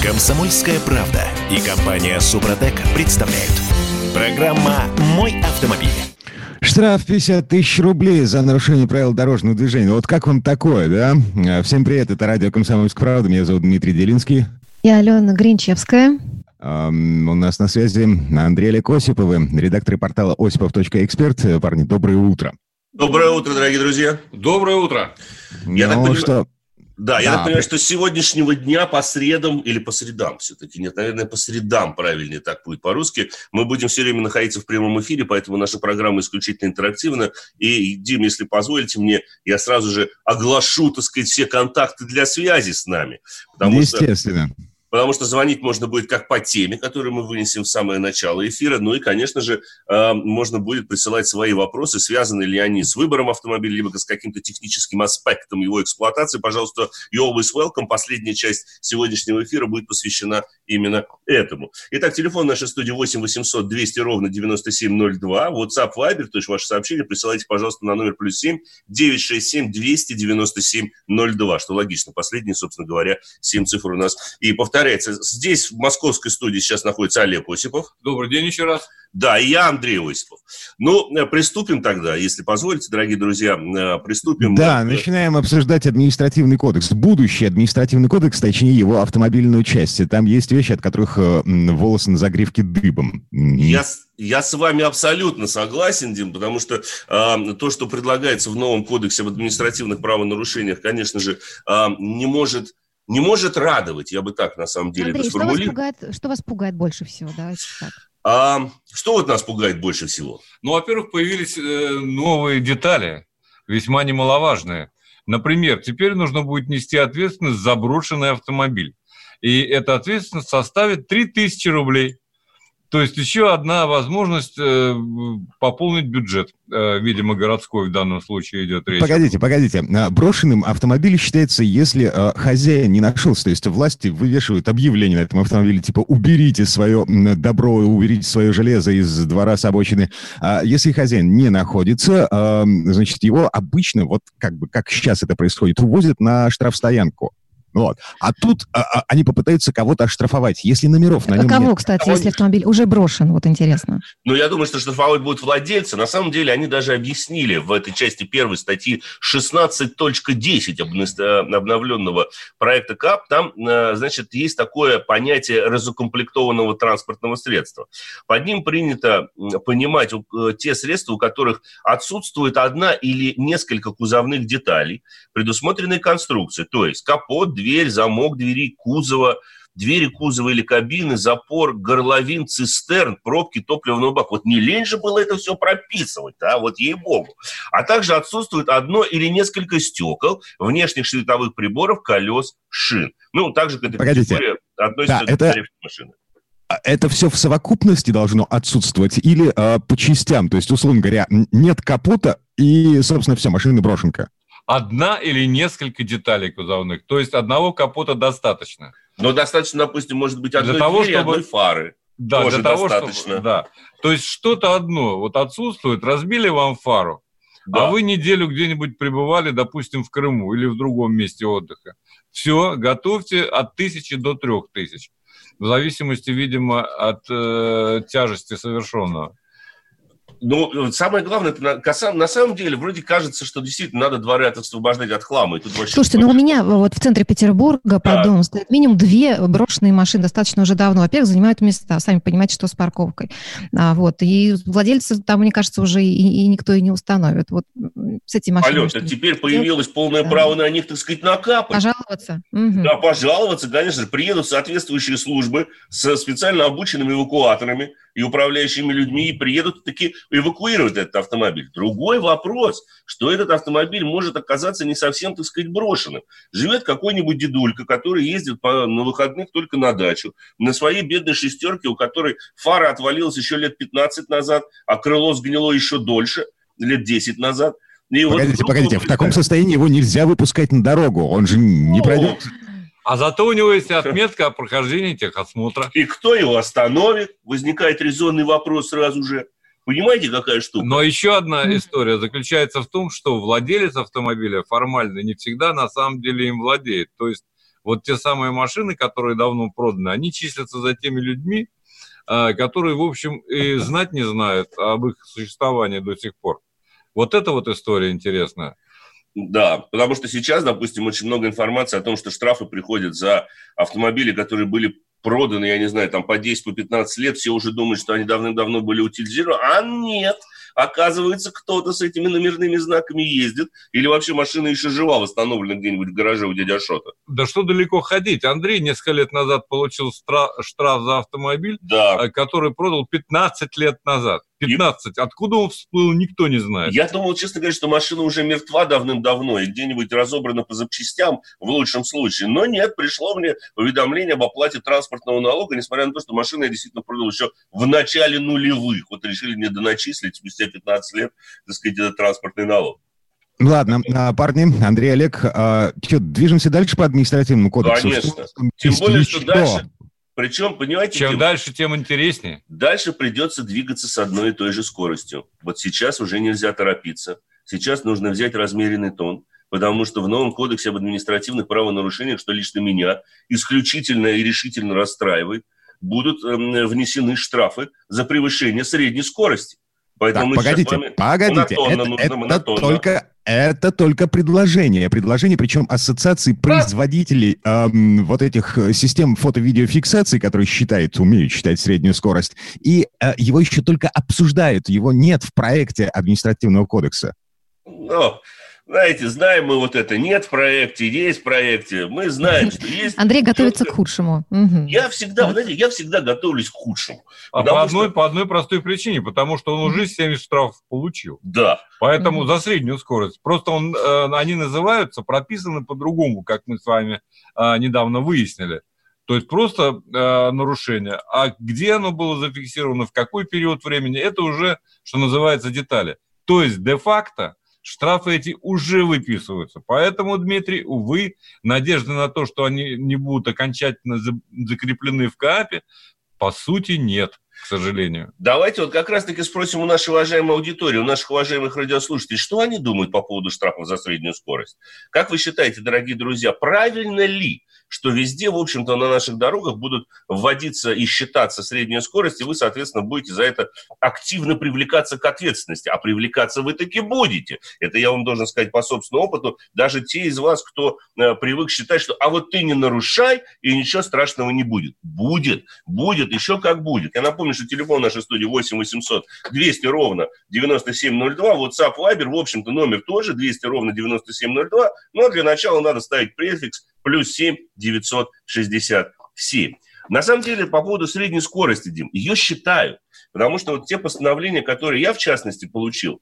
Комсомольская правда и компания Супротек представляют. Программа «Мой автомобиль». Штраф 50 тысяч рублей за нарушение правил дорожного движения. Вот как вам такое, да? Всем привет, это радио «Комсомольская правда». Меня зовут Дмитрий Делинский. Я Алена Гринчевская. Um, у нас на связи Андрей Олег Осиповы, редактор портала осипов.эксперт. Парни, доброе утро. Доброе утро, дорогие друзья. Доброе утро. Я ну, так понимаю, что... Да, я так понимаю, что с сегодняшнего дня по средам или по средам все-таки, нет, наверное, по средам правильнее так будет по-русски, мы будем все время находиться в прямом эфире, поэтому наша программа исключительно интерактивна. И, Дим, если позволите мне, я сразу же оглашу, так сказать, все контакты для связи с нами. Потому Естественно. Что потому что звонить можно будет как по теме, которую мы вынесем в самое начало эфира, ну и, конечно же, э, можно будет присылать свои вопросы, связаны ли они с выбором автомобиля, либо с каким-то техническим аспектом его эксплуатации. Пожалуйста, you always welcome. Последняя часть сегодняшнего эфира будет посвящена именно этому. Итак, телефон нашей студии 8 800 200 ровно 9702, WhatsApp, Viber, то есть ваше сообщение присылайте, пожалуйста, на номер плюс 7 967 297 02, что логично. Последние, собственно говоря, 7 цифр у нас. И повторяю, повторяется. Здесь, в московской студии, сейчас находится Олег Осипов. Добрый день еще раз. Да, и я Андрей Осипов. Ну, э, приступим тогда, если позволите, дорогие друзья, э, приступим. Да, начинаем обсуждать административный кодекс. Будущий административный кодекс, точнее его автомобильную часть. Там есть вещи, от которых э, волосы на загривке дыбом. Я, я с вами абсолютно согласен, Дим, потому что э, то, что предлагается в новом кодексе об административных правонарушениях, конечно же, э, не может не может радовать, я бы так на самом деле Андрей, это. Что вас, пугает, что вас пугает больше всего? Давайте так. А, что вот нас пугает больше всего? Ну, во-первых, появились э, новые детали, весьма немаловажные. Например, теперь нужно будет нести ответственность за брошенный автомобиль. И эта ответственность составит 3000 рублей. То есть еще одна возможность э, пополнить бюджет, э, видимо, городской в данном случае идет речь. Погодите, погодите. А, брошенным автомобиль считается, если э, хозяин не нашелся, то есть власти вывешивают объявление на этом автомобиле, типа «уберите свое добро, уберите свое железо из двора с обочины». А если хозяин не находится, э, значит, его обычно, вот как бы как сейчас это происходит, увозят на штрафстоянку. Вот. А тут а, а, они попытаются кого-то оштрафовать, если номеров на нем а кого, нет. кстати, кого если автомобиль уже брошен, вот интересно. Ну, я думаю, что штрафовать будут владельцы. На самом деле, они даже объяснили в этой части первой статьи 16.10 обновленного проекта КАП, там, э, значит, есть такое понятие разукомплектованного транспортного средства. Под ним принято понимать э, те средства, у которых отсутствует одна или несколько кузовных деталей, предусмотренной конструкции, то есть капот, дверь, замок двери, кузова, двери кузова или кабины, запор, горловин, цистерн, пробки топливного бака. Вот не лень же было это все прописывать, да, вот ей-богу. А также отсутствует одно или несколько стекол, внешних световых приборов, колес, шин. Ну, также к этой Погодите. категории относится да, это... машины. А это все в совокупности должно отсутствовать или э, по частям? То есть, условно говоря, нет капота и, собственно, все, машина брошенка одна или несколько деталей кузовных. То есть одного капота достаточно. Но достаточно, допустим, может быть, одной для того, двери, чтобы... одной фары. Да, Тоже для того, достаточно. Чтобы, да. То есть что-то одно вот отсутствует, разбили вам фару, а да. а вы неделю где-нибудь пребывали, допустим, в Крыму или в другом месте отдыха. Все, готовьте от тысячи до трех тысяч. В зависимости, видимо, от э, тяжести совершенного. Ну, самое главное, на самом деле, вроде кажется, что действительно надо дворы от освобождать от хлама. И тут вообще Слушайте, ну у меня вот в центре Петербурга да. под домом стоит минимум две брошенные машины достаточно уже давно. Во-первых, занимают места, сами понимаете, что с парковкой. А, вот, и владельцы там, мне кажется, уже и, и никто и не установит. Вот с этими машинами. Алена, теперь появилось полное да. право на них, так сказать, накапать. Пожаловаться. Угу. Да, пожаловаться, конечно же. Приедут соответствующие службы со специально обученными эвакуаторами и управляющими людьми, и приедут таки эвакуировать этот автомобиль. Другой вопрос, что этот автомобиль может оказаться не совсем, так сказать, брошенным. Живет какой-нибудь дедулька, который ездит по, на выходных только на дачу, на своей бедной шестерке, у которой фара отвалилась еще лет 15 назад, а крыло сгнило еще дольше, лет 10 назад. И погодите, вот погодите, в таком состоянии его нельзя выпускать на дорогу, он же не ну, пройдет. А зато у него есть отметка о прохождении техосмотра. И кто его остановит? Возникает резонный вопрос сразу же. Понимаете, какая штука? Но еще одна история заключается в том, что владелец автомобиля формально не всегда на самом деле им владеет. То есть вот те самые машины, которые давно проданы, они числятся за теми людьми, а, которые, в общем, и знать не знают об их существовании до сих пор. Вот это вот история интересная. Да, потому что сейчас, допустим, очень много информации о том, что штрафы приходят за автомобили, которые были проданы, я не знаю, там по 10, по 15 лет, все уже думают, что они давным-давно были утилизированы, а нет, оказывается, кто-то с этими номерными знаками ездит, или вообще машина еще жива, восстановлена где-нибудь в гараже у дяди Ашота. Да что далеко ходить. Андрей несколько лет назад получил штраф за автомобиль, да. Э, который продал 15 лет назад. 15. И... Откуда он всплыл, никто не знает. Я думал, честно говоря, что машина уже мертва давным-давно и где-нибудь разобрана по запчастям в лучшем случае. Но нет, пришло мне уведомление об оплате транспортного налога, несмотря на то, что машину я действительно продал еще в начале нулевых. Вот решили мне доначислить спустя 15 лет, так сказать, этот транспортный налог. Ладно, а, парни, Андрей, Олег, а, что, движемся дальше по административному кодексу? Конечно. Тем более, что дальше причем, понимаете... Чем тем, дальше, тем интереснее. Дальше придется двигаться с одной и той же скоростью. Вот сейчас уже нельзя торопиться. Сейчас нужно взять размеренный тон, потому что в новом кодексе об административных правонарушениях, что лично меня исключительно и решительно расстраивает, будут э, внесены штрафы за превышение средней скорости. Поэтому так, погодите, погодите, это, это только это только предложение. Предложение, причем ассоциации производителей эм, вот этих э, систем фото-видеофиксации, которые считают, умеют считать среднюю скорость, и э, его еще только обсуждают. Его нет в проекте административного кодекса. Но знаете, знаем мы вот это, нет в проекте, есть в проекте, мы знаем, что есть... Андрей готовится к худшему. Я всегда, знаете, я всегда готовлюсь к худшему. А по одной, что... по одной простой причине, потому что он уже 70 штрафов получил. Да. Поэтому за среднюю скорость. Просто он, э, они называются, прописаны по-другому, как мы с вами э, недавно выяснили. То есть просто э, нарушение. А где оно было зафиксировано, в какой период времени, это уже, что называется, детали. То есть де-факто штрафы эти уже выписываются. Поэтому, Дмитрий, увы, надежды на то, что они не будут окончательно закреплены в КАПе, по сути, нет к сожалению. Давайте вот как раз-таки спросим у нашей уважаемой аудитории, у наших уважаемых радиослушателей, что они думают по поводу штрафов за среднюю скорость. Как вы считаете, дорогие друзья, правильно ли что везде, в общем-то, на наших дорогах будут вводиться и считаться средняя скорость, и вы, соответственно, будете за это активно привлекаться к ответственности. А привлекаться вы таки будете. Это я вам должен сказать по собственному опыту. Даже те из вас, кто э, привык считать, что а вот ты не нарушай, и ничего страшного не будет. Будет, будет, еще как будет. Я напомню, что телефон нашей студии 8 800 200 ровно 9702, WhatsApp, Viber, в общем-то, номер тоже 200 ровно 9702, но для начала надо ставить префикс плюс 7 967. На самом деле, по поводу средней скорости, Дим, ее считают. Потому что вот те постановления, которые я, в частности, получил,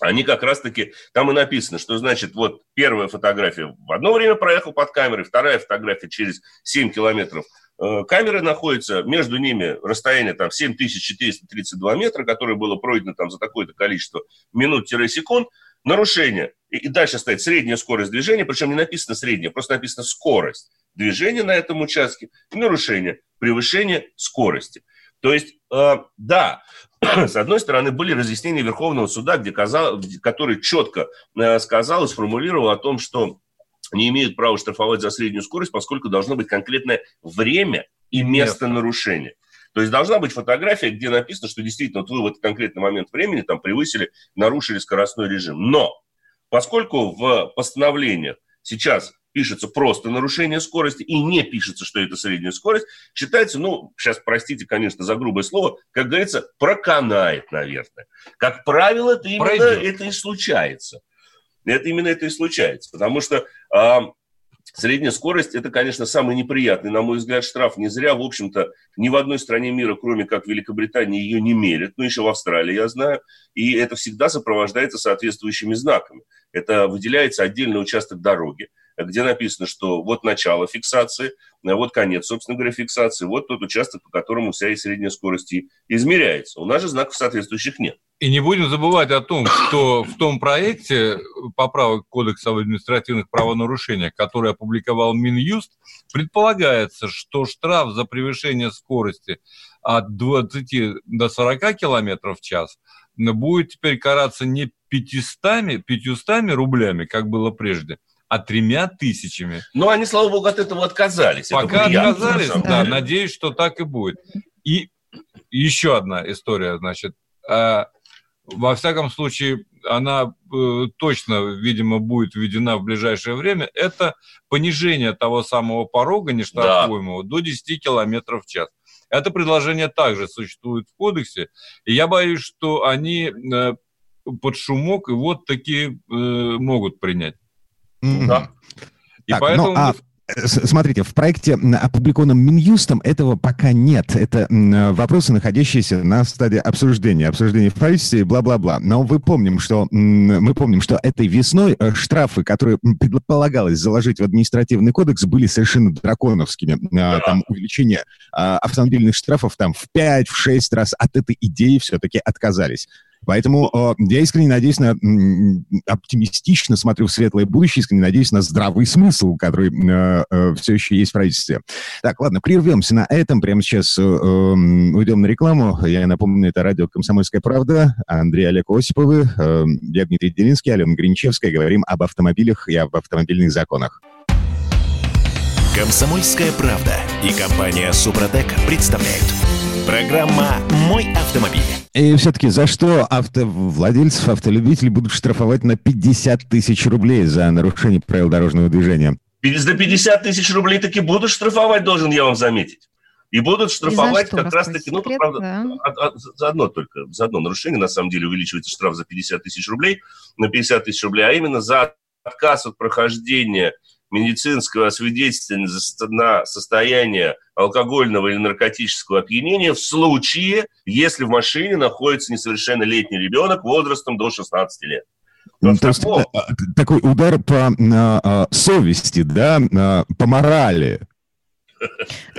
они как раз-таки, там и написано, что значит, вот первая фотография в одно время проехал под камерой, вторая фотография через 7 километров. Э, камеры находятся, между ними расстояние там 7432 метра, которое было пройдено там за такое-то количество минут-секунд. Нарушение и, и дальше стоит средняя скорость движения, причем не написано средняя, просто написано скорость движения на этом участке и нарушение, превышение скорости. То есть, э, да, с одной стороны, были разъяснения Верховного суда, где казал, который четко э, сказал и сформулировал о том, что не имеют права штрафовать за среднюю скорость, поскольку должно быть конкретное время и место Нет. нарушения. То есть должна быть фотография, где написано, что действительно вот вы в этот конкретный момент времени там превысили, нарушили скоростной режим. Но Поскольку в постановлениях сейчас пишется просто нарушение скорости и не пишется, что это средняя скорость, считается, ну, сейчас простите, конечно, за грубое слово, как говорится, проканает, наверное. Как правило, это именно Пройдет. это и случается. Это именно это и случается, потому что э, Средняя скорость – это, конечно, самый неприятный, на мой взгляд, штраф. Не зря, в общем-то, ни в одной стране мира, кроме как Великобритании, ее не мерят. Ну, еще в Австралии, я знаю. И это всегда сопровождается соответствующими знаками. Это выделяется отдельный участок дороги, где написано, что вот начало фиксации, вот конец, собственно говоря, фиксации, вот тот участок, по которому вся и средняя скорость измеряется. У нас же знаков соответствующих нет. И не будем забывать о том, что в том проекте поправок Кодекса об административных правонарушениях, который опубликовал Минюст, предполагается, что штраф за превышение скорости от 20 до 40 км в час будет теперь караться не 500, 500 рублями, как было прежде, а тремя тысячами. Но они, слава богу, от этого отказались. Пока отказались, да, надеюсь, что так и будет. И еще одна история, значит. А, во всяком случае, она э, точно, видимо, будет введена в ближайшее время, это понижение того самого порога нештрафуемого да. до 10 километров в час. Это предложение также существует в кодексе, и я боюсь, что они э, под шумок вот такие э, могут принять. Mm-hmm. Да. И так, ну, поэтому... Ну, а Смотрите, в проекте, опубликованном Минюстом, этого пока нет. Это вопросы, находящиеся на стадии обсуждения, обсуждения в правительстве, бла-бла-бла. Но вы помним, что мы помним, что этой весной э, штрафы, которые предполагалось заложить в административный кодекс, были совершенно драконовскими. А, там увеличение а, автомобильных штрафов там в 5-6 раз от этой идеи все-таки отказались. Поэтому э, я искренне надеюсь на оптимистично смотрю в светлое будущее, искренне надеюсь на здравый смысл, который э, э, все еще есть в правительстве. Так, ладно, прервемся на этом. Прямо сейчас э, эм, уйдем на рекламу. Я напомню, это радио «Комсомольская правда». Андрей Олег Осиповы, э, я Дмитрий Делинский, Алена Гринчевская. Говорим об автомобилях и об автомобильных законах. «Комсомольская правда» и компания «Супротек» представляют. Программа «Мой автомобиль». И все-таки за что автовладельцев, автолюбителей будут штрафовать на 50 тысяч рублей за нарушение правил дорожного движения? За 50 тысяч рублей таки будут штрафовать, должен я вам заметить. И будут штрафовать и как раз-таки, ну, секрет, правда, да. а, а, за одно только, за одно нарушение, на самом деле, увеличивается штраф за 50 тысяч рублей на 50 тысяч рублей, а именно за отказ от прохождения медицинского освидетельствования на состояние алкогольного или наркотического опьянения в случае, если в машине находится несовершеннолетний ребенок возрастом до 16 лет. Ну, то есть э, такой удар по а, а, совести, да, а, по морали.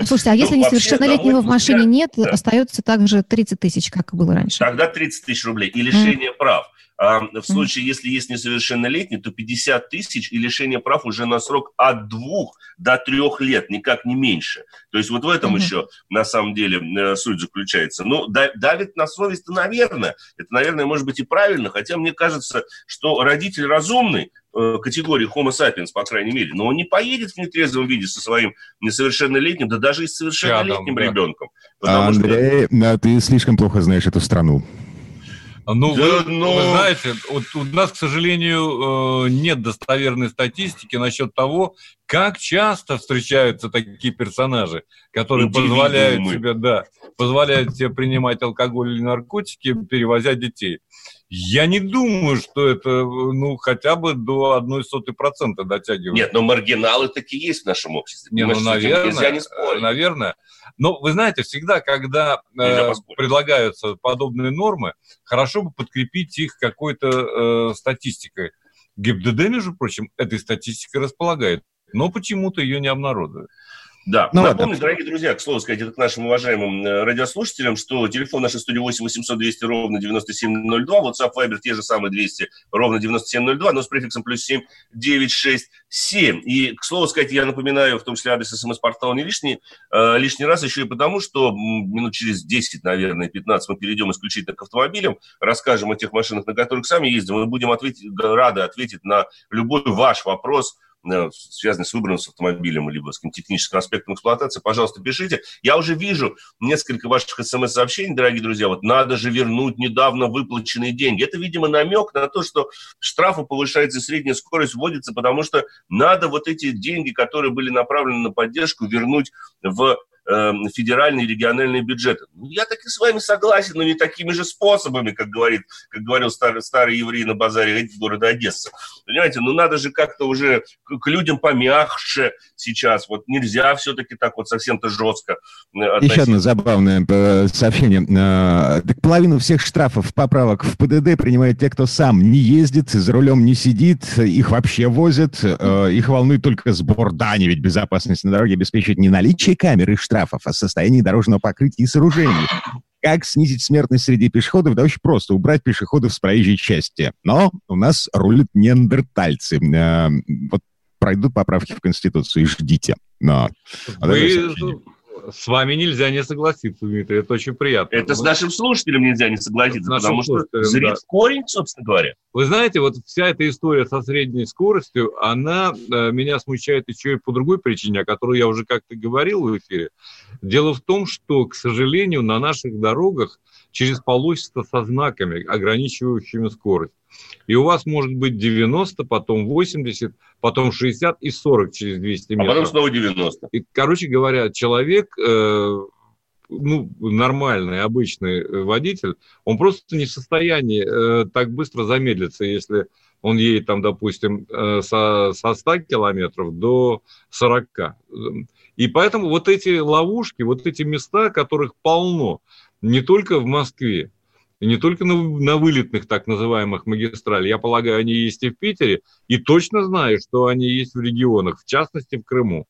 Слушайте, а если ну, несовершеннолетнего в машине нет, остается также 30 тысяч, как было раньше? Тогда 30 тысяч рублей и лишение прав. А в случае, если есть несовершеннолетний, то 50 тысяч и лишение прав уже на срок от двух до трех лет, никак не меньше. То есть вот в этом mm-hmm. еще на самом деле э, суть заключается. Ну, давит на совесть, наверное. Это, наверное, может быть и правильно, хотя мне кажется, что родитель разумный, категории Homo sapiens, по крайней мере, но он не поедет в нетрезвом виде со своим несовершеннолетним, да даже и с совершеннолетним Рядом, ребенком. Андрей, что... ты слишком плохо знаешь эту страну. Ну, да, вы, но... вы знаете, вот у нас, к сожалению, э, нет достоверной статистики насчет того, как часто встречаются такие персонажи, которые позволяют себе, да, позволяют себе принимать алкоголь или наркотики, перевозя детей. Я не думаю, что это, ну, хотя бы до одной сотой процента дотягивает. Нет, но маргиналы такие есть в нашем обществе. Не, ну, наверное, не наверное. Но вы знаете, всегда, когда э, предлагаются подобные нормы, хорошо бы подкрепить их какой-то э, статистикой. ГИБДД, между прочим, этой статистикой располагает, но почему-то ее не обнародуют. Да, ну, напомню, ладно. дорогие друзья, к слову сказать, это к нашим уважаемым э, радиослушателям, что телефон наш 108 800 200 ровно 9702, WhatsApp, Viber те же самые 200 ровно 9702, но с префиксом плюс 7 967. И, к слову сказать, я напоминаю, в том числе адрес смс-портала не лишний, э, лишний раз еще и потому, что минут через 10, наверное, 15 мы перейдем исключительно к автомобилям, расскажем о тех машинах, на которых сами ездим, и будем ответить, рады ответить на любой ваш вопрос, связанные с выбором с автомобилем, либо с техническим аспектом эксплуатации, пожалуйста, пишите. Я уже вижу несколько ваших смс-сообщений, дорогие друзья, вот надо же вернуть недавно выплаченные деньги. Это, видимо, намек на то, что штрафы повышаются, средняя скорость вводится, потому что надо вот эти деньги, которые были направлены на поддержку, вернуть в э, федеральные и региональные бюджеты. Ну, я так и с вами согласен, но не такими же способами, как, говорит, как говорил старый, старый еврей на базаре города Одесса. Понимаете, ну надо же как-то уже к, людям помягче сейчас. Вот нельзя все-таки так вот совсем-то жестко относиться. Еще одно забавное э, сообщение. Э, так половину всех штрафов, поправок в ПДД принимают те, кто сам не ездит, за рулем не сидит, их вообще возят, э, их волнует только сбор дани, ведь безопасность на дороге обеспечивает не наличие камеры штрафов, штрафов, о состоянии дорожного покрытия и сооружений. Как снизить смертность среди пешеходов? Да очень просто. Убрать пешеходов с проезжей части. Но у нас рулят неандертальцы. Э, вот пройдут поправки в Конституцию и ждите. Но, вы, С вами нельзя не согласиться, Дмитрий, это очень приятно. Это с нашим слушателем нельзя не согласиться, потому что зрит да. в корень, собственно говоря. Вы знаете, вот вся эта история со средней скоростью, она э, меня смущает еще и по другой причине, о которой я уже как-то говорил в эфире. Дело в том, что, к сожалению, на наших дорогах через полосица со знаками, ограничивающими скорость. И у вас может быть 90, потом 80, потом 60 и 40 через 200 метров. А потом снова 90. И, короче говоря, человек, э, ну, нормальный, обычный э, водитель, он просто не в состоянии э, так быстро замедлиться, если он едет там, допустим, э, со, со 100 километров до 40. И поэтому вот эти ловушки, вот эти места, которых полно, не только в Москве, не только на, на вылетных так называемых магистралей. Я полагаю, они есть и в Питере, и точно знаю, что они есть в регионах, в частности в Крыму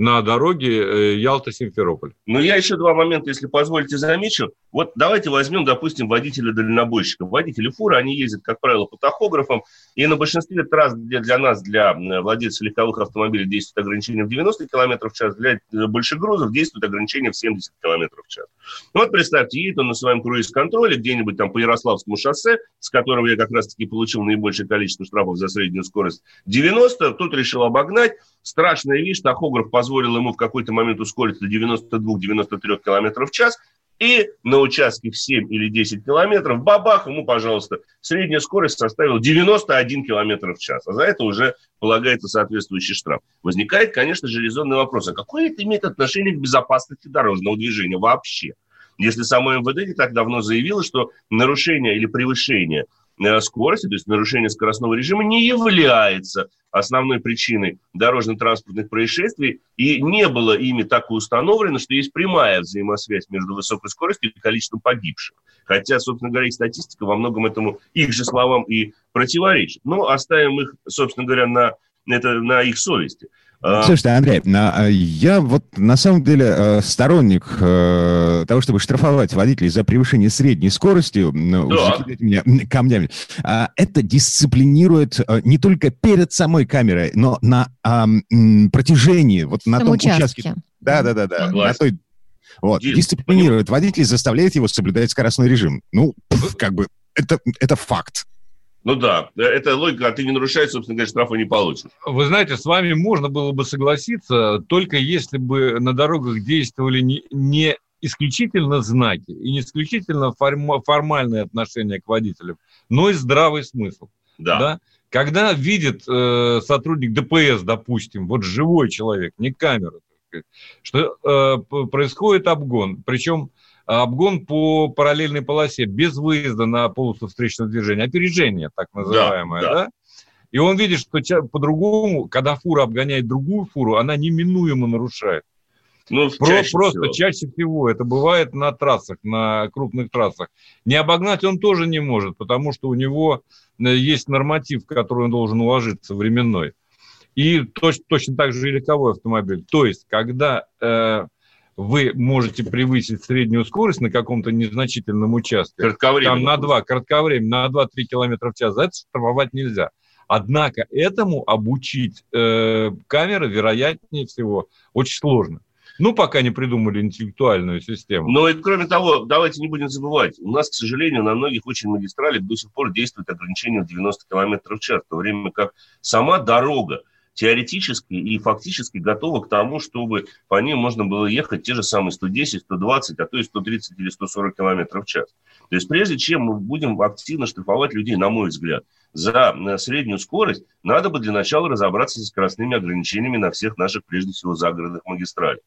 на дороге э, Ялта-Симферополь. Ну, я еще два момента, если позволите, замечу. Вот давайте возьмем, допустим, водителя-дальнобойщика. Водители фуры, они ездят, как правило, по тахографам, и на большинстве трасс, где для нас, для владельцев легковых автомобилей, действует ограничение в 90 км в час, для э, больших грузов действует ограничение в 70 км в час. Ну, вот представьте, едет он на своем круиз-контроле где-нибудь там по Ярославскому шоссе, с которого я как раз-таки получил наибольшее количество штрафов за среднюю скорость 90, тут решил обогнать, страшная вещь, тахограф позволил ему в какой-то момент ускориться до 92-93 км в час, и на участке в 7 или 10 километров, бабах, ему, пожалуйста, средняя скорость составила 91 километр в час. А за это уже полагается соответствующий штраф. Возникает, конечно же, резонный вопрос, а какое это имеет отношение к безопасности дорожного движения вообще? Если само МВД не так давно заявило, что нарушение или превышение скорости, то есть нарушение скоростного режима, не является основной причиной дорожно-транспортных происшествий, и не было ими так установлено, что есть прямая взаимосвязь между высокой скоростью и количеством погибших. Хотя, собственно говоря, и статистика во многом этому их же словам и противоречит. Но оставим их, собственно говоря, на, это, на их совести. А. Слушайте, Андрей, а, я вот на самом деле э, сторонник э, того, чтобы штрафовать водителей за превышение средней скорости, да. закидать меня камнями. А, это дисциплинирует э, не только перед самой камерой, но на протяжении, вот на том участке. участке. Да, да, да, да. На той, вот, дисциплинирует водителей, заставляет его соблюдать скоростной режим. Ну, как бы, это, это факт. Ну да, это логика, а ты не нарушаешь, собственно говоря, штрафа не получишь. Вы знаете, с вами можно было бы согласиться, только если бы на дорогах действовали не, не исключительно знаки и не исключительно форм, формальное отношение к водителям, но и здравый смысл. Да. да? Когда видит э, сотрудник ДПС, допустим, вот живой человек, не камера, что э, происходит обгон, причем обгон по параллельной полосе без выезда на полосу встречного движения, опережение так называемое, да? да. да? И он видит, что по-другому, когда фура обгоняет другую фуру, она неминуемо нарушает. Ну, Про, чаще просто всего. чаще всего это бывает на трассах, на крупных трассах. Не обогнать он тоже не может, потому что у него э, есть норматив, который он должен уложиться, временной. И точно, точно так же и легковой автомобиль. То есть, когда э, вы можете превысить среднюю скорость на каком-то незначительном участке, там на 2, кратковременно, на 2-3 км в час, за это штрафовать нельзя. Однако этому обучить э, камеры, вероятнее всего, очень сложно. Ну, пока не придумали интеллектуальную систему. Но и кроме того, давайте не будем забывать, у нас, к сожалению, на многих очень магистралях до сих пор действует ограничение в 90 км в час, в то время как сама дорога теоретически и фактически готова к тому, чтобы по ним можно было ехать те же самые 110, 120, а то и 130 или 140 км в час. То есть прежде чем мы будем активно штрафовать людей, на мой взгляд, за э, среднюю скорость, надо бы для начала разобраться со скоростными ограничениями на всех наших, прежде всего, загородных магистралях.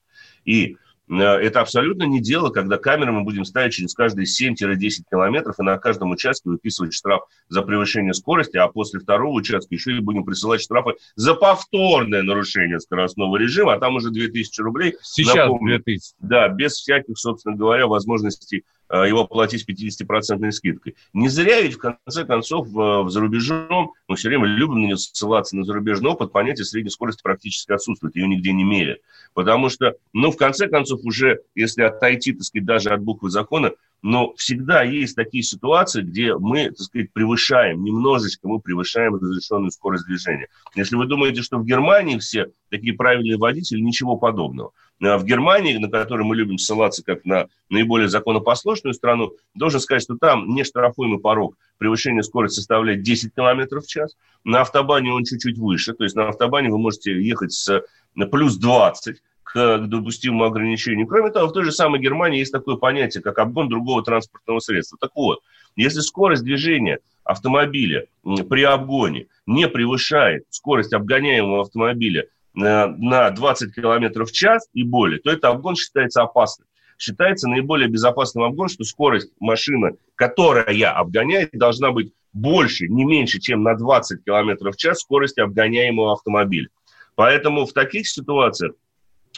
И это абсолютно не дело, когда камеры мы будем ставить через каждые 7-10 километров и на каждом участке выписывать штраф за превышение скорости, а после второго участка еще и будем присылать штрафы за повторное нарушение скоростного режима, а там уже 2000 рублей. Сейчас напомню, 2000. Да, без всяких, собственно говоря, возможностей Э, его платить 50% скидкой. Не зря ведь, в конце концов, в, за рубежом, мы все время любим на него ссылаться на зарубежный опыт, понятие средней скорости практически отсутствует, ее нигде не мерят. Потому что, ну, в конце концов, уже, если отойти, так сказать, даже от буквы закона, но всегда есть такие ситуации, где мы, так сказать, превышаем, немножечко мы превышаем разрешенную скорость движения. Если вы думаете, что в Германии все такие правильные водители, ничего подобного. Э, в Германии, на которой мы любим ссылаться как на наиболее законопослушную страну, должен сказать, что там нештрафуемый порог превышения скорости составляет 10 км в час. На автобане он чуть-чуть выше, то есть на автобане вы можете ехать с плюс 20 к допустимому ограничению. Кроме того, в той же самой Германии есть такое понятие, как обгон другого транспортного средства. Так вот, если скорость движения автомобиля при обгоне не превышает скорость обгоняемого автомобиля на 20 км в час и более, то этот обгон считается опасным. Считается наиболее безопасным обгон, что скорость машины, которая обгоняет, должна быть больше, не меньше, чем на 20 км в час скорости обгоняемого автомобиля. Поэтому в таких ситуациях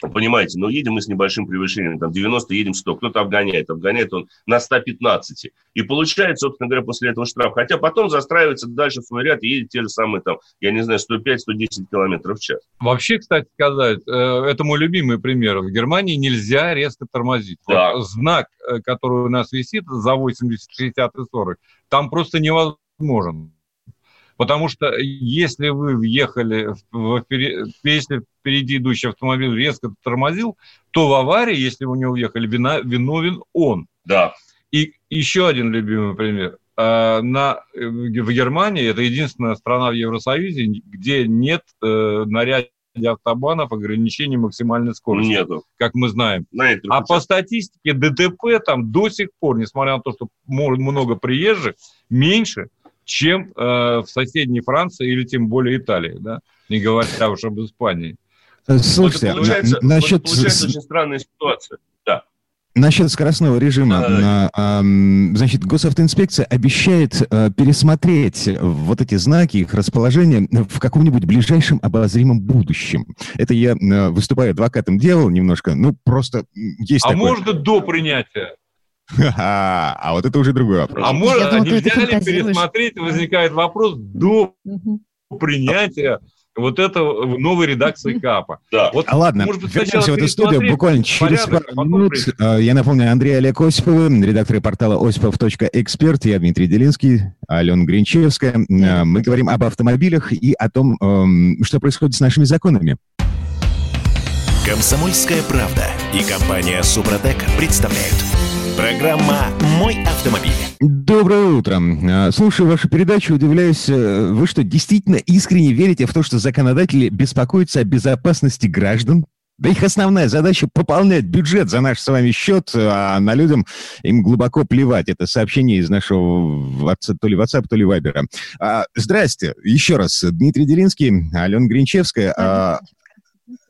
Понимаете, но едем мы с небольшим превышением, там 90, едем 100, кто-то обгоняет, обгоняет он на 115. И получает, собственно говоря, после этого штраф. Хотя потом застраивается дальше в свой ряд и едет те же самые, там, я не знаю, 105-110 километров в час. Вообще, кстати сказать, э, это мой любимый пример. В Германии нельзя резко тормозить. Да. Вот знак, э, который у нас висит за 80, 60 и 40, там просто невозможен. Потому что если вы въехали, в, если впереди идущий автомобиль резко тормозил, то в аварии, если вы не уехали, вина, виновен он. Да. И еще один любимый пример. А, на, в Германии, это единственная страна в Евросоюзе, где нет э, на ряде автобанов ограничений максимальной скорости. Нету. Как мы знаем. а по статистике ДТП там до сих пор, несмотря на то, что много приезжих, меньше, чем э, в соседней Франции или тем более Италии, да? не говоря уж об Испании. Э, слушайте, вот получается, на, насчет... Вот получается очень странная ситуация. Да. Насчет скоростного режима. Да. Значит, госавтоинспекция обещает э, пересмотреть вот эти знаки, их расположение в каком-нибудь ближайшем обозримом будущем. Это я э, выступаю адвокатом делал немножко, ну, просто есть А такое... можно до принятия? А вот это уже другой вопрос. А можно, думала, нельзя ли пересмотреть, возникает вопрос, до принятия вот это в новой редакции КАПа. Да. Вот, а ладно, может быть, вернемся в эту студию буквально через порядок, пару минут. Прийти. Я напомню, Андрей Олег Осипов, редактор портала осипов.эксперт, я Дмитрий Делинский, Алена Гринчевская. Мы говорим об автомобилях и о том, эм, что происходит с нашими законами. Комсомольская правда и компания Супротек представляют. Программа «Мой автомобиль». Доброе утро. А, слушаю вашу передачу, удивляюсь, э, вы что, действительно искренне верите в то, что законодатели беспокоятся о безопасности граждан? Да их основная задача — пополнять бюджет за наш с вами счет, а на людям им глубоко плевать. Это сообщение из нашего то ли WhatsApp, то ли Viber. А, здрасте. Еще раз. Дмитрий Делинский, Алена Гринчевская. А,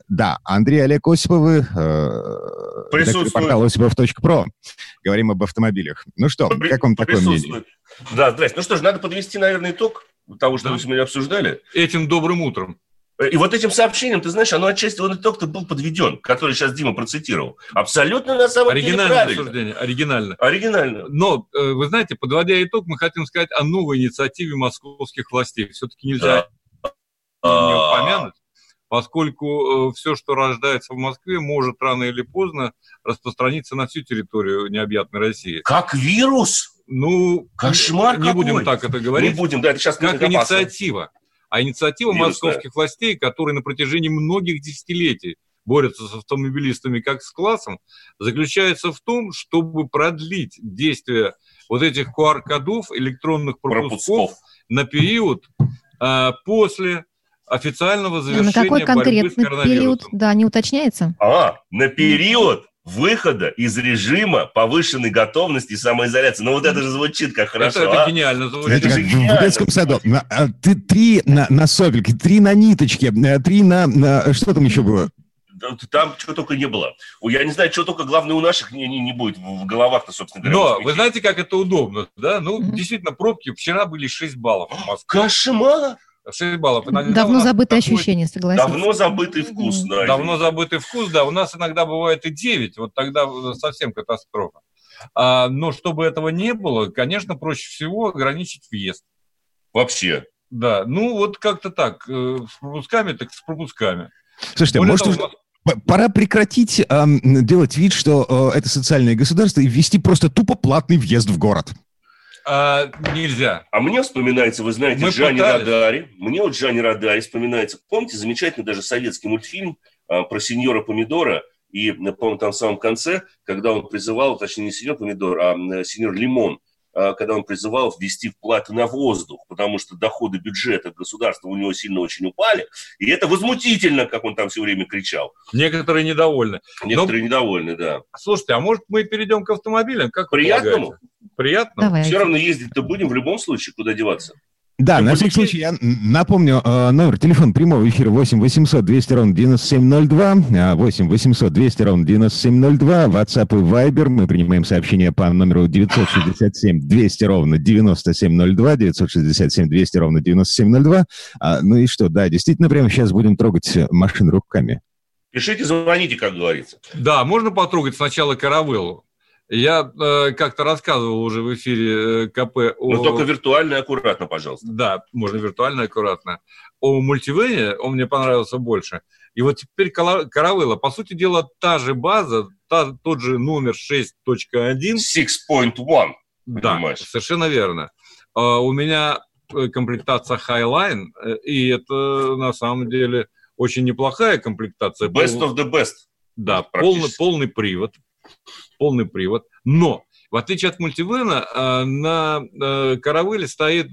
да, Андрей Олег Осиповы, э, портал осипов.про. Говорим об автомобилях. Ну что, При, как вам такое мнение? Да, здрасте. Ну что ж, надо подвести, наверное, итог того, что да. мы сегодня обсуждали. Этим добрым утром. И вот этим сообщением, ты знаешь, оно отчасти, он итог-то был подведен, который сейчас Дима процитировал. Абсолютно на самом деле правильно. Обсуждение, оригинально. Оригинально. Но, э, вы знаете, подводя итог, мы хотим сказать о новой инициативе московских властей. Все-таки нельзя да. не упомянуть поскольку э, все, что рождается в Москве, может рано или поздно распространиться на всю территорию необъятной России. Как вирус? Ну, Кошмар не какой. будем так это говорить. Не будем, да, это сейчас как инициатива. А инициатива Вирусная. московских властей, которые на протяжении многих десятилетий борются с автомобилистами как с классом, заключается в том, чтобы продлить действие вот этих QR-кодов, электронных пропусков, пропусков. на период а, после официального завершения На какой конкретный период, да, не уточняется? А, на период выхода из режима повышенной готовности и самоизоляции. Ну вот это же звучит как хорошо. Это, это а? гениально звучит. Это, это как гениально. в детском саду. На, а, ты, три на, на сопельке, три на ниточке, э, три на, на... Что там еще было? Там чего только не было. Я не знаю, что только, главное, у наших не, не, не будет в головах-то, собственно говоря. Но вы знаете, как это удобно, да? Ну, mm-hmm. действительно, пробки вчера были 6 баллов в Москве. Кошмар! 6 баллов. Иногда Давно забытое такой... ощущение, согласен. Давно забытый вкус, да. Давно забытый вкус, да. У нас иногда бывает и 9, вот тогда совсем катастрофа. А, но чтобы этого не было, конечно, проще всего ограничить въезд. Вообще. Да, ну вот как-то так. Э, с пропусками, так с пропусками. Слушайте, Более может, того, Пора прекратить э, делать вид, что э, это социальное государство, и ввести просто тупо платный въезд в город. А, нельзя. А мне вспоминается, вы знаете, Мы Джани пытались. Радари. Мне вот Джани Радари вспоминается. Помните замечательный даже советский мультфильм а, про сеньора Помидора, И, помню, там в самом конце, когда он призывал, точнее, не сеньор помидор, а сеньор лимон, когда он призывал ввести вплаты на воздух, потому что доходы бюджета государства у него сильно очень упали. И это возмутительно, как он там все время кричал. Некоторые недовольны. Некоторые Но, недовольны, да. Слушайте, а может мы перейдем к автомобилям? Как Приятному? Приятно? Давайте. Все равно ездить-то будем в любом случае, куда деваться. Да, на всякий случай я напомню э, номер телефона прямого эфира 8 800 200 ровно 9702, 8 800 200 ровно 9702, WhatsApp и Viber. Мы принимаем сообщения по номеру 967 200 ровно 9702, 967 200 ровно 9702. А, ну и что, да, действительно, прямо сейчас будем трогать машины руками. Пишите, звоните, как говорится. Да, можно потрогать сначала каравеллу. Я э, как-то рассказывал уже в эфире э, КП о... Но только виртуально и аккуратно, пожалуйста. Да, можно виртуально и аккуратно. О мультивене он мне понравился больше. И вот теперь Каравелла, по сути дела, та же база, та, тот же номер 6.1. 6.1. Да, понимаешь. совершенно верно. Uh, у меня э, комплектация Highline, э, и это на самом деле очень неплохая комплектация. Best of the best. Да, полный, полный привод полный привод. Но, в отличие от мультивена, э, на э, каравеле стоит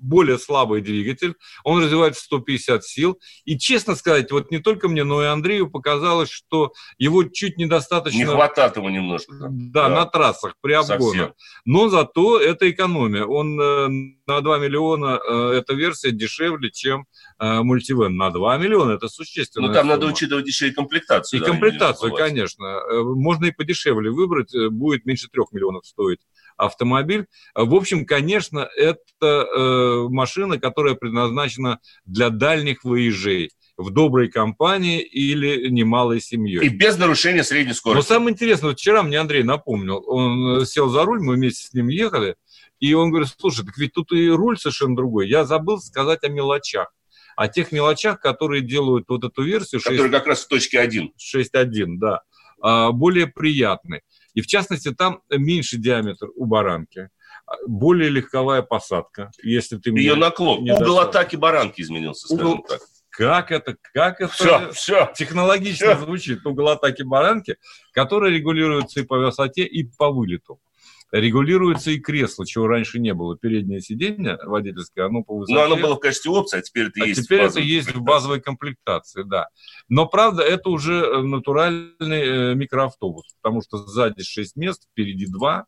более слабый двигатель, он развивает 150 сил. И, честно сказать, вот не только мне, но и Андрею показалось, что его чуть недостаточно... Не хватает ему немножко. Да, да. на трассах при обгонах. Но зато это экономия. Он э, на 2 миллиона, э, эта версия дешевле, чем э, мультивен. На 2 миллиона это существенно. Ну, там сумма. надо учитывать еще и комплектацию. И да, комплектацию, конечно. Можно и подешевле выбрать, будет меньше 3 миллионов стоить автомобиль. В общем, конечно, это э, машина, которая предназначена для дальних выезжей в доброй компании или немалой семьей. И без нарушения средней скорости. Но самое интересное, вот вчера мне Андрей напомнил, он сел за руль, мы вместе с ним ехали, и он говорит, слушай, так ведь тут и руль совершенно другой. Я забыл сказать о мелочах. О тех мелочах, которые делают вот эту версию. Которая как раз в точке 1. 6.1, да. А, более приятной. И в частности, там меньше диаметр у баранки, более легковая посадка. Если ты Ее наклон. Не Угол атаки баранки изменился, скажем Угол... так. Как это, как это все, все, технологично все. звучит? Угол атаки баранки, которая регулируется и по высоте, и по вылету регулируется и кресло, чего раньше не было. Переднее сиденье водительское, оно по высоте. Но оно было в качестве опции, а теперь это а есть теперь это есть в базовой комплектации, да. Но, правда, это уже э, натуральный э, микроавтобус, потому что сзади 6 мест, впереди 2,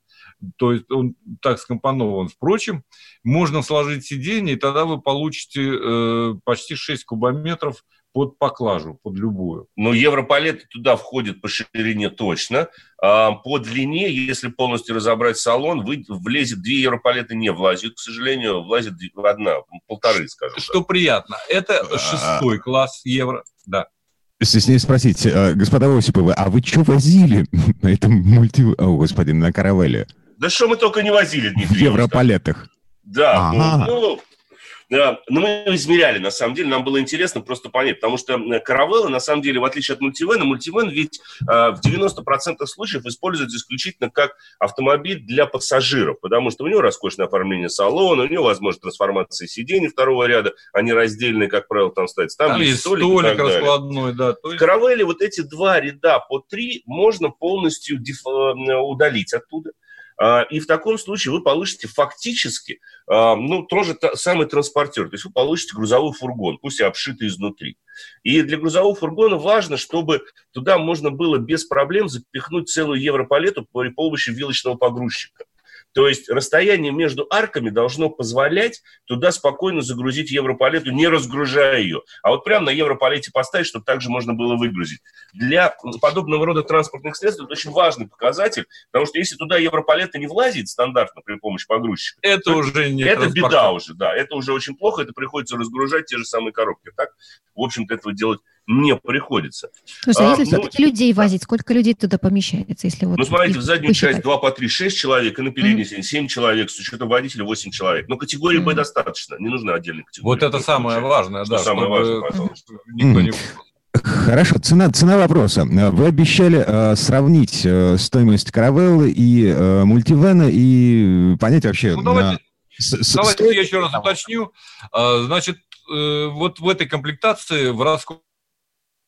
то есть он так скомпонован. Впрочем, можно сложить сиденье, и тогда вы получите э, почти 6 кубометров под поклажу, под любую. Ну, европалеты туда входят по ширине точно. А по длине, если полностью разобрать салон, вы, влезет, две европалеты не влазят, к сожалению, влазит одна, полторы, скажем Что так. приятно. Это а. шестой класс евро, да. Стесняюсь спросить, э, господа Осиповы, а вы что возили на этом мульти... О, господи, на каравеле? Да что мы только не возили, Дмитрий. В европалетах. Да, ага. ну, ну ну, мы измеряли, на самом деле, нам было интересно просто понять, потому что каравелла, на самом деле, в отличие от мультивена, мультивен ведь э, в 90% случаев используется исключительно как автомобиль для пассажиров, потому что у него роскошное оформление салона, у него возможность трансформации сидений второго ряда, они раздельные, как правило, там стоят. Там, там есть столик, столик раскладной, да. В каравелле вот эти два ряда по три можно полностью э, удалить оттуда. А, и в таком случае вы получите фактически, а, ну, тоже самый транспортер. То есть вы получите грузовой фургон, пусть и обшитый изнутри. И для грузового фургона важно, чтобы туда можно было без проблем запихнуть целую европалету при помощи вилочного погрузчика. То есть расстояние между арками должно позволять туда спокойно загрузить европалету, не разгружая ее. А вот прямо на европалете поставить, чтобы также можно было выгрузить. Для подобного рода транспортных средств это очень важный показатель, потому что если туда европалета не влазит стандартно при помощи погрузчика, это уже не Это беда уже, да. Это уже очень плохо, это приходится разгружать те же самые коробки. Так, в общем-то, этого делать не приходится. Слушай, а, если ну, все-таки людей возить, сколько людей туда помещается? Если вот ну, смотрите, в заднюю посчитать. часть 2 по 3, 6 человек, и на передней mm-hmm. 7 человек, с учетом водителя 8 человек. Но категории mm-hmm. Б достаточно, не нужна отдельная категория. Вот это самое важное, да. Самое важное, пожалуйста. Никто не... Хорошо, цена, цена вопроса. Вы обещали э, сравнить э, стоимость каравеллы и э, мультивена и понять вообще... Ну, давайте, на... с, давайте с... я еще раз уточню. А, значит, э, вот в этой комплектации в расход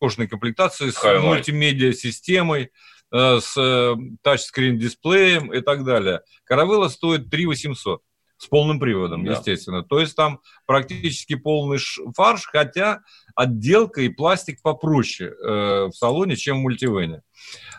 роскошной комплектацией с мультимедиа-системой, э, с э, тачскрин-дисплеем и так далее. Каравелла стоит 3 800 с полным приводом, да. естественно. То есть там практически полный фарш, хотя отделка и пластик попроще э, в салоне, чем в мультивене.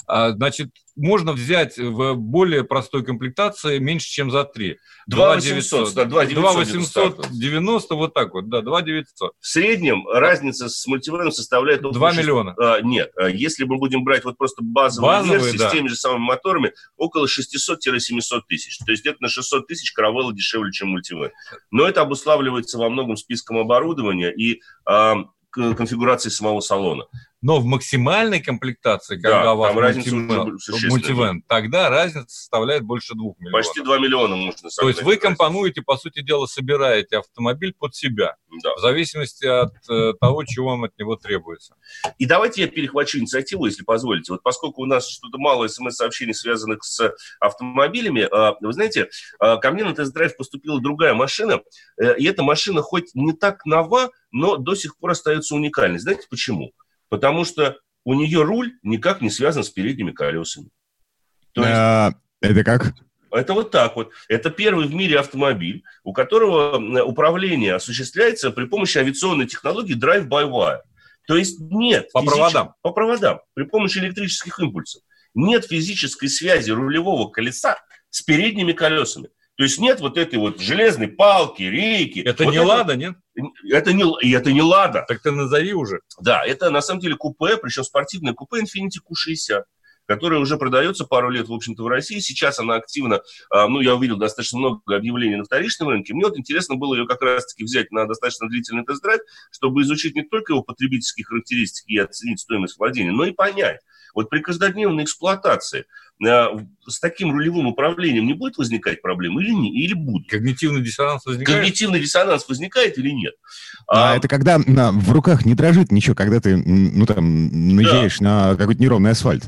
А, значит, можно взять в более простой комплектации меньше, чем за 3. 2 800, 2 890, вот так вот, да, 2 900. В среднем разница с мультивеном составляет... 2 миллиона. А, нет, а если мы будем брать вот просто базовые, базовые версии да. с теми же самыми моторами, около 600-700 тысяч. То есть где-то на 600 тысяч каравелла дешевле, чем мультивен. Но это обуславливается во многом списком оборудования и э, конфигурацией самого салона но в максимальной комплектации, когда да, у вас мультивен, тогда разница составляет больше двух миллионов. Почти 2 миллиона можно То есть вы компонуете, по сути дела, собираете автомобиль под себя, да. в зависимости от э, того, чего вам от него требуется. И давайте я перехвачу инициативу, если позволите. Вот поскольку у нас что-то мало смс-сообщений, связанных с автомобилями, э, вы знаете, э, ко мне на тест-драйв поступила другая машина, э, и эта машина хоть не так нова, но до сих пор остается уникальной. Знаете почему? Потому что у нее руль никак не связан с передними колесами. То есть, а, это как? Это вот так вот. Это первый в мире автомобиль, у которого управление осуществляется при помощи авиационной технологии Drive-by-Wire. То есть нет... По физич... проводам. По проводам, при помощи электрических импульсов. Нет физической связи рулевого колеса с передними колесами. То есть нет вот этой вот железной палки, рейки. Это вот не это, «Лада», нет? Это не, и это не «Лада». Так ты назови уже. Да, это на самом деле купе, причем спортивное купе Infiniti Q60 которая уже продается пару лет, в общем-то, в России. Сейчас она активно, а, ну, я увидел достаточно много объявлений на вторичном рынке. Мне вот интересно было ее как раз-таки взять на достаточно длительный тест-драйв, чтобы изучить не только его потребительские характеристики и оценить стоимость владения, но и понять, вот при каждодневной эксплуатации э, с таким рулевым управлением не будет возникать проблем или, не, или будет? Когнитивный диссонанс возникает? Когнитивный диссонанс возникает или нет? А, а это когда на, в руках не дрожит ничего, когда ты, ну, там, наезжаешь да. на какой-то неровный асфальт?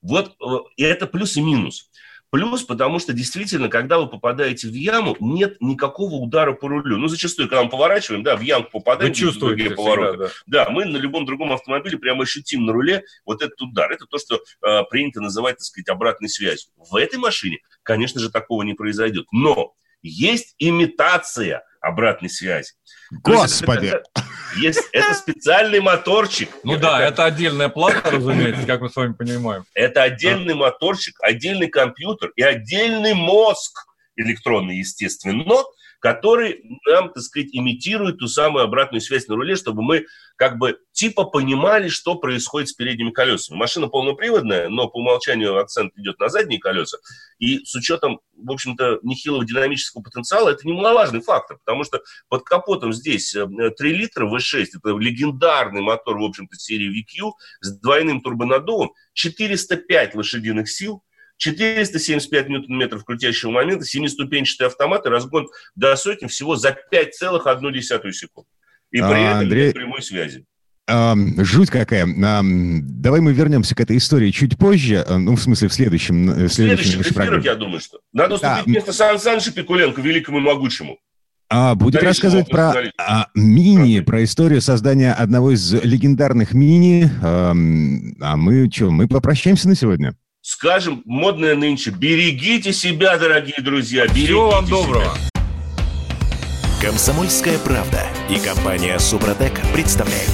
Вот э, и это плюс и минус. Плюс, потому что действительно, когда вы попадаете в яму, нет никакого удара по рулю. Ну, зачастую, когда мы поворачиваем, да, в яму попадаем, вы чувствуете повороты. Да. да, мы на любом другом автомобиле прямо ощутим на руле вот этот удар. Это то, что э, принято называть, так сказать, обратной связью. В этой машине, конечно же, такого не произойдет. Но есть имитация обратной связи. Господи! Это, есть, это специальный моторчик. Ну это, да, это отдельная плата, разумеется, как мы с вами понимаем. Это отдельный моторчик, отдельный компьютер и отдельный мозг электронный, естественно, который нам, так сказать, имитирует ту самую обратную связь на руле, чтобы мы как бы типа понимали, что происходит с передними колесами. Машина полноприводная, но по умолчанию акцент идет на задние колеса. И с учетом, в общем-то, нехилого динамического потенциала, это немаловажный фактор, потому что под капотом здесь 3 э, литра V6, это легендарный мотор, в общем-то, серии VQ с двойным турбонаддувом, 405 лошадиных сил, 475 ньютон-метров крутящего момента, семиступенчатый автомат и разгон до сотни всего за 5,1 секунд. И при а, этом Андрей... нет прямой связи. Жуть какая. Давай мы вернемся к этой истории чуть позже, а, ну, в смысле, в следующем. В следующем эфире, я думаю, что. Надо уступить да. место Сан Санычу Пикуленко, великому и могучему. А, будет рассказывать про а, мини, про историю создания одного из легендарных мини. А, а мы что, мы попрощаемся на сегодня? Скажем, модное нынче. Берегите себя, дорогие друзья. Берегите Всего вам доброго. Себя. Комсомольская правда и компания Супротек представляют.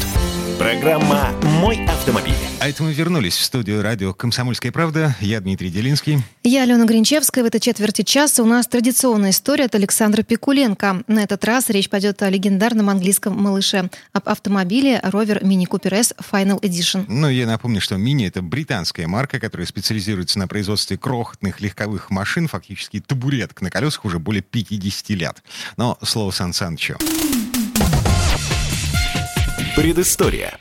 Программа «Мой автомобиль». А это мы вернулись в студию радио «Комсомольская правда». Я Дмитрий Делинский. Я Алена Гринчевская. В этой четверти часа у нас традиционная история от Александра Пикуленко. На этот раз речь пойдет о легендарном английском малыше, об автомобиле Rover Mini Cooper S Final Edition. Ну, я напомню, что Mini — это британская марка, которая специализируется на производстве крохотных легковых машин, фактически табуреток на колесах уже более 50 лет. Но слово Сан Санычу. Предыстория.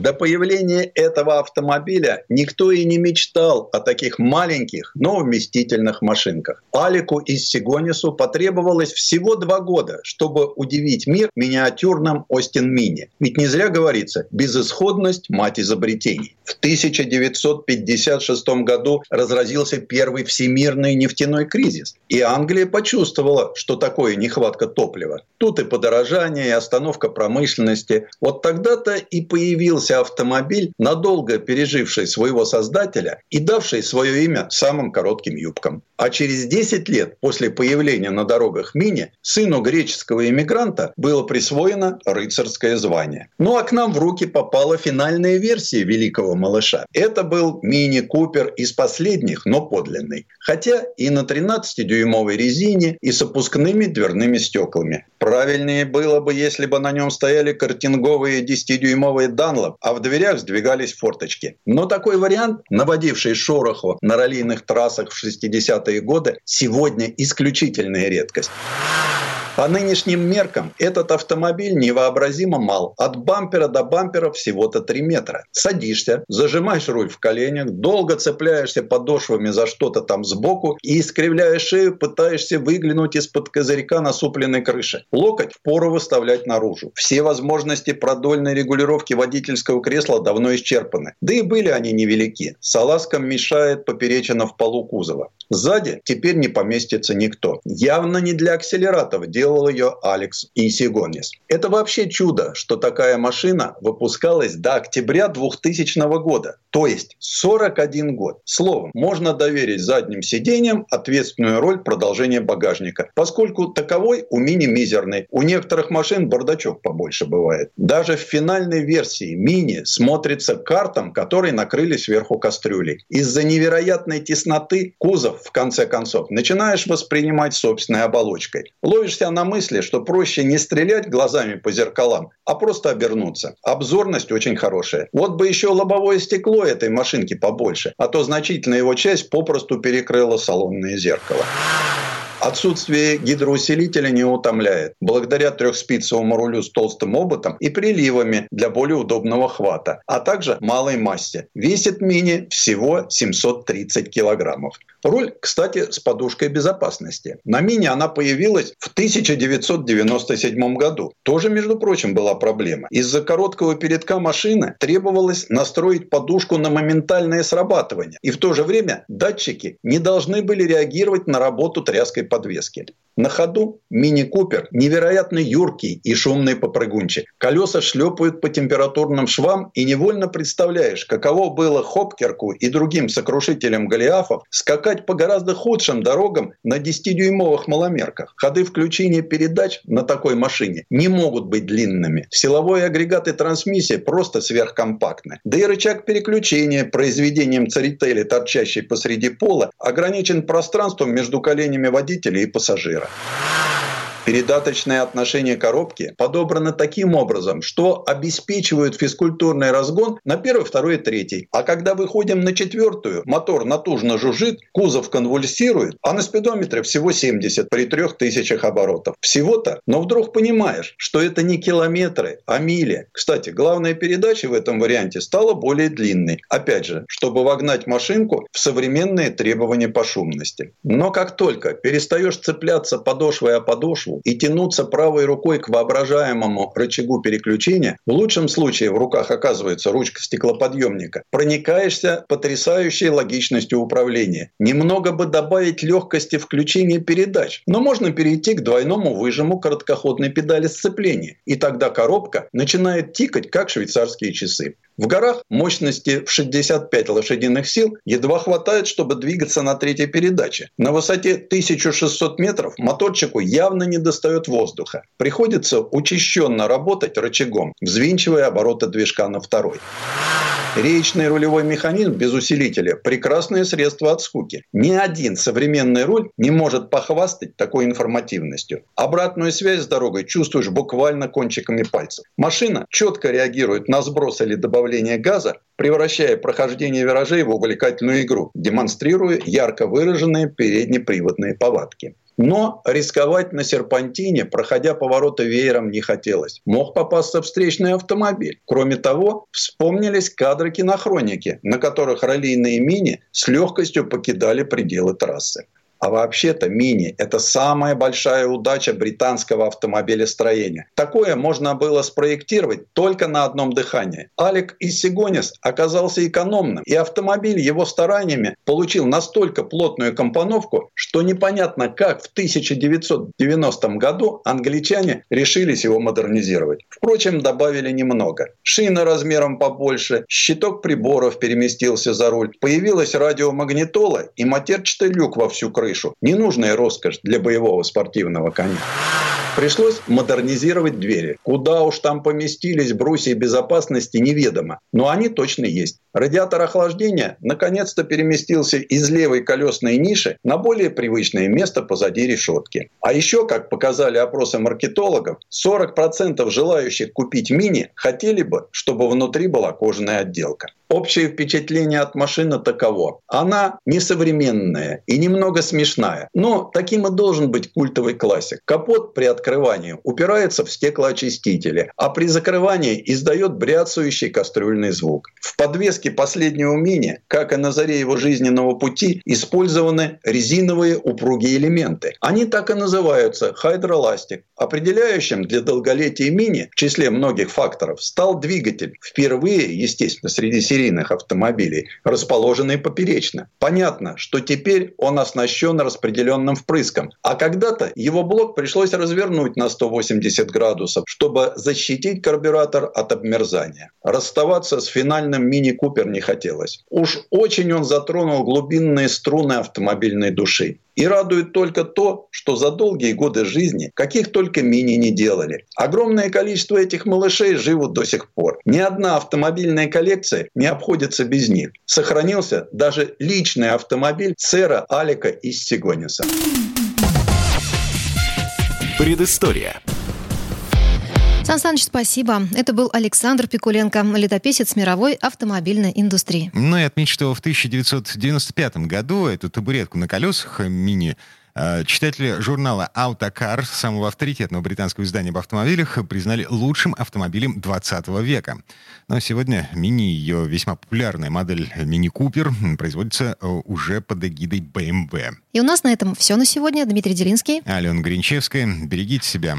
До появления этого автомобиля никто и не мечтал о таких маленьких, но вместительных машинках. Алику из Сигонису потребовалось всего два года, чтобы удивить мир миниатюрным Остин Мини. Ведь не зря говорится «безысходность – мать изобретений». В 1956 году разразился первый всемирный нефтяной кризис. И Англия почувствовала, что такое нехватка топлива. Тут и подорожание, и остановка промышленности. Вот тогда-то и появился автомобиль, надолго переживший своего создателя и давший свое имя самым коротким юбкам. А через 10 лет после появления на дорогах Мини сыну греческого иммигранта было присвоено рыцарское звание. Ну а к нам в руки попала финальная версия великого малыша. Это был мини-купер из последних, но подлинный. Хотя и на 13-дюймовой резине, и с опускными дверными стеклами. Правильнее было бы, если бы на нем стояли картинговые 10-дюймовые Данлоп, а в дверях сдвигались форточки. Но такой вариант, наводивший шороху на раллийных трассах в 60-е годы, сегодня исключительная редкость. По нынешним меркам этот автомобиль невообразимо мал. От бампера до бампера всего-то 3 метра. Садишься, зажимаешь руль в коленях, долго цепляешься подошвами за что-то там сбоку и, искривляя шею, пытаешься выглянуть из-под козырька насупленной крыши. Локоть впору выставлять наружу. Все возможности продольной регулировки водительского кресла давно исчерпаны. Да и были они невелики. Салазкам мешает поперечина в полу кузова. Сзади теперь не поместится никто. Явно не для акселераторов делал ее Алекс Инсигонис. Это вообще чудо, что такая машина выпускалась до октября 2000 года. То есть 41 год. Словом, можно доверить задним сиденьям ответственную роль продолжения багажника, поскольку таковой у мини мизерный. У некоторых машин бардачок побольше бывает. Даже в финальной версии мини смотрится картом, который накрыли сверху кастрюлей. Из-за невероятной тесноты кузов, в конце концов, начинаешь воспринимать собственной оболочкой. Ловишься на мысли, что проще не стрелять глазами по зеркалам, а просто обернуться. Обзорность очень хорошая. Вот бы еще лобовое стекло этой машинки побольше, а то значительная его часть попросту перекрыла салонное зеркало. Отсутствие гидроусилителя не утомляет. Благодаря трехспицевому рулю с толстым оботом и приливами для более удобного хвата, а также малой массе. Весит мини всего 730 килограммов. Руль, кстати, с подушкой безопасности. На мини она появилась в 1997 году. Тоже, между прочим, была проблема. Из-за короткого передка машины требовалось настроить подушку на моментальное срабатывание. И в то же время датчики не должны были реагировать на работу тряской подвески. На ходу мини-купер невероятно юркий и шумный попрыгунчик. Колеса шлепают по температурным швам и невольно представляешь, каково было Хопкерку и другим сокрушителям Голиафов скакать по гораздо худшим дорогам на 10-дюймовых маломерках. Ходы включения передач на такой машине не могут быть длинными. Силовой агрегат и трансмиссия просто сверхкомпактны. Да и рычаг переключения произведением царители, торчащий посреди пола, ограничен пространством между коленями водителя и пассажира. göra. Передаточные отношения коробки подобраны таким образом, что обеспечивают физкультурный разгон на первый, второй и третий. А когда выходим на четвертую, мотор натужно жужжит, кузов конвульсирует, а на спидометре всего 70 при 3000 оборотов. Всего-то, но вдруг понимаешь, что это не километры, а мили. Кстати, главная передача в этом варианте стала более длинной. Опять же, чтобы вогнать машинку в современные требования по шумности. Но как только перестаешь цепляться подошвой о подошву, и тянуться правой рукой к воображаемому рычагу переключения, в лучшем случае в руках оказывается ручка стеклоподъемника, проникаешься потрясающей логичностью управления. Немного бы добавить легкости включения передач, но можно перейти к двойному выжиму короткоходной педали сцепления, и тогда коробка начинает тикать, как швейцарские часы. В горах мощности в 65 лошадиных сил едва хватает, чтобы двигаться на третьей передаче. На высоте 1600 метров моторчику явно не достает воздуха. Приходится учащенно работать рычагом, взвинчивая обороты движка на второй. Речный рулевой механизм без усилителя – прекрасное средство от скуки. Ни один современный руль не может похвастать такой информативностью. Обратную связь с дорогой чувствуешь буквально кончиками пальцев. Машина четко реагирует на сброс или добавление газа, превращая прохождение виражей в увлекательную игру, демонстрируя ярко выраженные переднеприводные повадки. Но рисковать на серпантине, проходя повороты веером, не хотелось. Мог попасться встречный автомобиль. Кроме того, вспомнились кадры кинохроники, на которых раллийные мини с легкостью покидали пределы трассы. А вообще-то мини – это самая большая удача британского автомобилестроения. Такое можно было спроектировать только на одном дыхании. Алик из Сигонис оказался экономным, и автомобиль его стараниями получил настолько плотную компоновку, что непонятно как в 1990 году англичане решились его модернизировать. Впрочем, добавили немного. Шина размером побольше, щиток приборов переместился за руль, появилась радиомагнитола и матерчатый люк во всю крышу. Ненужная роскошь для боевого спортивного коня. Пришлось модернизировать двери. Куда уж там поместились брусья безопасности, неведомо. Но они точно есть. Радиатор охлаждения наконец-то переместился из левой колесной ниши на более привычное место позади решетки. А еще, как показали опросы маркетологов, 40% желающих купить мини хотели бы, чтобы внутри была кожаная отделка. Общее впечатление от машины таково. Она несовременная и немного смешная. Но таким и должен быть культовый классик. Капот при открывании упирается в стеклоочистители, а при закрывании издает бряцающий кастрюльный звук. В подвеске последнего мини, как и на заре его жизненного пути, использованы резиновые упругие элементы. Они так и называются – хайдроластик. Определяющим для долголетия мини в числе многих факторов стал двигатель. Впервые, естественно, среди серий серийных автомобилей, расположенные поперечно. Понятно, что теперь он оснащен распределенным впрыском, а когда-то его блок пришлось развернуть на 180 градусов, чтобы защитить карбюратор от обмерзания. Расставаться с финальным мини-купер не хотелось. Уж очень он затронул глубинные струны автомобильной души. И радует только то, что за долгие годы жизни каких только мини не делали. Огромное количество этих малышей живут до сих пор. Ни одна автомобильная коллекция не обходится без них. Сохранился даже личный автомобиль сэра Алика из Сигониса. Предыстория. Сан Саныч, спасибо. Это был Александр Пикуленко, летописец мировой автомобильной индустрии. Ну и отметить, что в 1995 году эту табуретку на колесах мини э, Читатели журнала «Аутокар», самого авторитетного британского издания об автомобилях, признали лучшим автомобилем 20 века. Но сегодня мини, ее весьма популярная модель Мини Купер, производится э, уже под эгидой BMW. И у нас на этом все на сегодня. Дмитрий Делинский. Алена Гринчевская. Берегите себя.